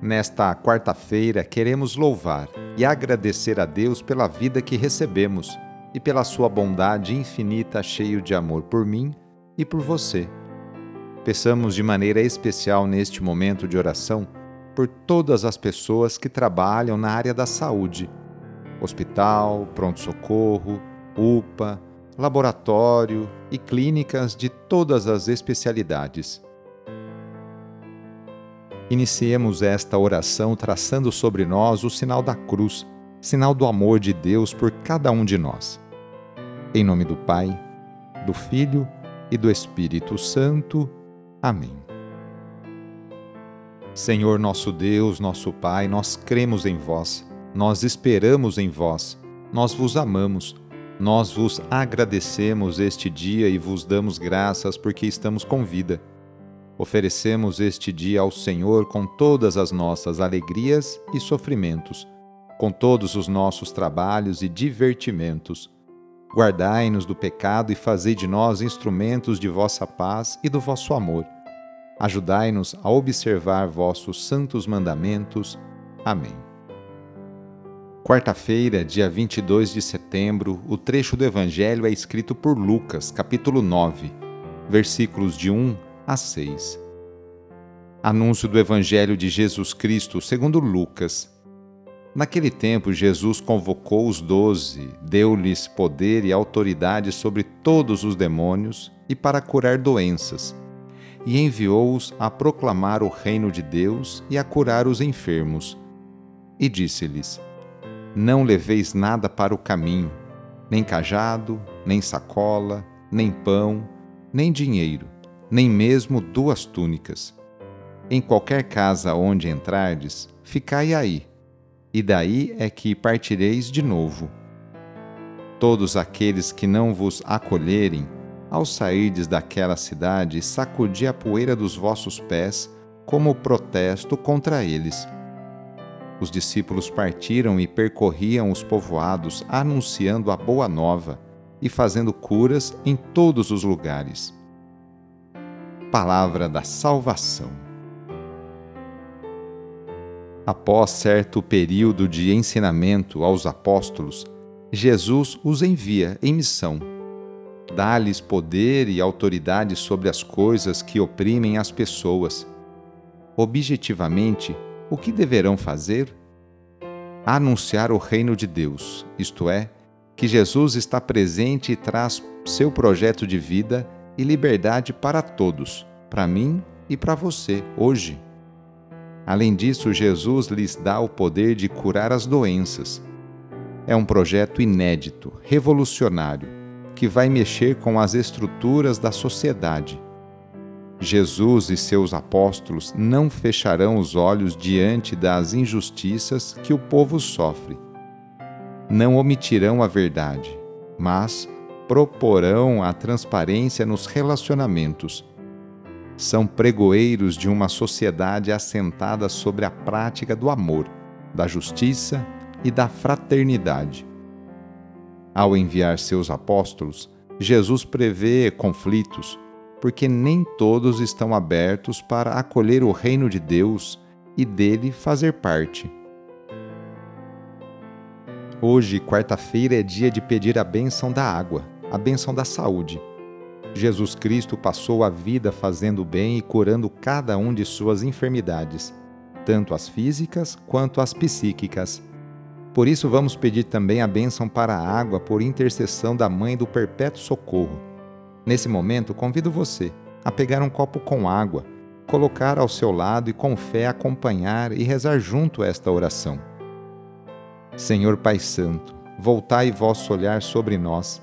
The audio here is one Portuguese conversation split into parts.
Nesta quarta-feira, queremos louvar e agradecer a Deus pela vida que recebemos e pela sua bondade infinita, cheio de amor por mim e por você. Peçamos de maneira especial neste momento de oração por todas as pessoas que trabalham na área da saúde: hospital, pronto-socorro, UPA, laboratório e clínicas de todas as especialidades. Iniciemos esta oração traçando sobre nós o sinal da cruz, sinal do amor de Deus por cada um de nós. Em nome do Pai, do Filho e do Espírito Santo. Amém. Senhor nosso Deus, nosso Pai, nós cremos em vós, nós esperamos em vós, nós vos amamos, nós vos agradecemos este dia e vos damos graças porque estamos com vida Oferecemos este dia ao Senhor com todas as nossas alegrias e sofrimentos, com todos os nossos trabalhos e divertimentos. Guardai-nos do pecado e fazei de nós instrumentos de vossa paz e do vosso amor. Ajudai-nos a observar vossos santos mandamentos. Amém. Quarta-feira, dia 22 de setembro, o trecho do Evangelho é escrito por Lucas, capítulo 9, versículos de 1 a 6. Anúncio do Evangelho de Jesus Cristo segundo Lucas. Naquele tempo, Jesus convocou os doze, deu-lhes poder e autoridade sobre todos os demônios e para curar doenças, e enviou-os a proclamar o reino de Deus e a curar os enfermos. E disse-lhes: Não leveis nada para o caminho, nem cajado, nem sacola, nem pão, nem dinheiro nem mesmo duas túnicas. Em qualquer casa onde entrardes, ficai aí, e daí é que partireis de novo. Todos aqueles que não vos acolherem, ao sairdes daquela cidade, sacudi a poeira dos vossos pés como protesto contra eles. Os discípulos partiram e percorriam os povoados, anunciando a boa nova e fazendo curas em todos os lugares palavra da salvação. Após certo período de ensinamento aos apóstolos, Jesus os envia em missão. Dá-lhes poder e autoridade sobre as coisas que oprimem as pessoas. Objetivamente, o que deverão fazer? Anunciar o reino de Deus, isto é, que Jesus está presente e traz seu projeto de vida e liberdade para todos, para mim e para você, hoje. Além disso, Jesus lhes dá o poder de curar as doenças. É um projeto inédito, revolucionário, que vai mexer com as estruturas da sociedade. Jesus e seus apóstolos não fecharão os olhos diante das injustiças que o povo sofre. Não omitirão a verdade, mas proporão a transparência nos relacionamentos. São pregoeiros de uma sociedade assentada sobre a prática do amor, da justiça e da fraternidade. Ao enviar seus apóstolos, Jesus prevê conflitos, porque nem todos estão abertos para acolher o reino de Deus e dele fazer parte. Hoje, quarta-feira, é dia de pedir a bênção da água a bênção da saúde. Jesus Cristo passou a vida fazendo bem e curando cada um de suas enfermidades, tanto as físicas quanto as psíquicas. Por isso, vamos pedir também a bênção para a água por intercessão da Mãe do Perpétuo Socorro. Nesse momento, convido você a pegar um copo com água, colocar ao seu lado e com fé acompanhar e rezar junto esta oração. Senhor Pai Santo, voltai vosso olhar sobre nós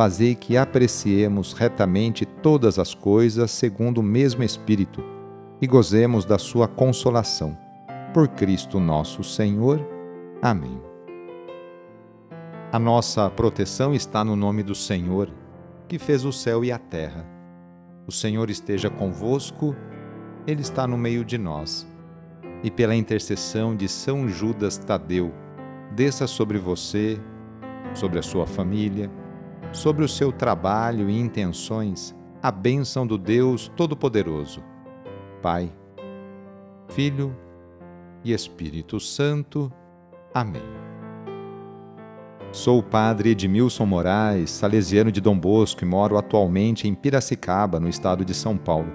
fazei que apreciemos retamente todas as coisas segundo o mesmo Espírito e gozemos da sua consolação. Por Cristo nosso Senhor. Amém. A nossa proteção está no nome do Senhor, que fez o céu e a terra. O Senhor esteja convosco, Ele está no meio de nós. E pela intercessão de São Judas Tadeu, desça sobre você, sobre a sua família, sobre o seu trabalho e intenções, a bênção do Deus Todo-Poderoso. Pai, Filho e Espírito Santo. Amém. Sou o padre Edmilson Moraes, salesiano de Dom Bosco e moro atualmente em Piracicaba, no estado de São Paulo.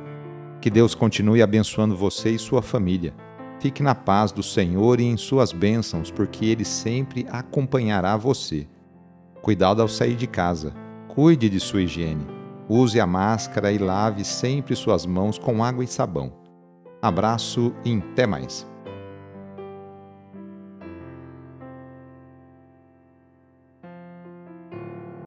Que Deus continue abençoando você e sua família. Fique na paz do Senhor e em suas bênçãos, porque Ele sempre acompanhará você. Cuidado ao sair de casa. Cuide de sua higiene. Use a máscara e lave sempre suas mãos com água e sabão. Abraço e até mais.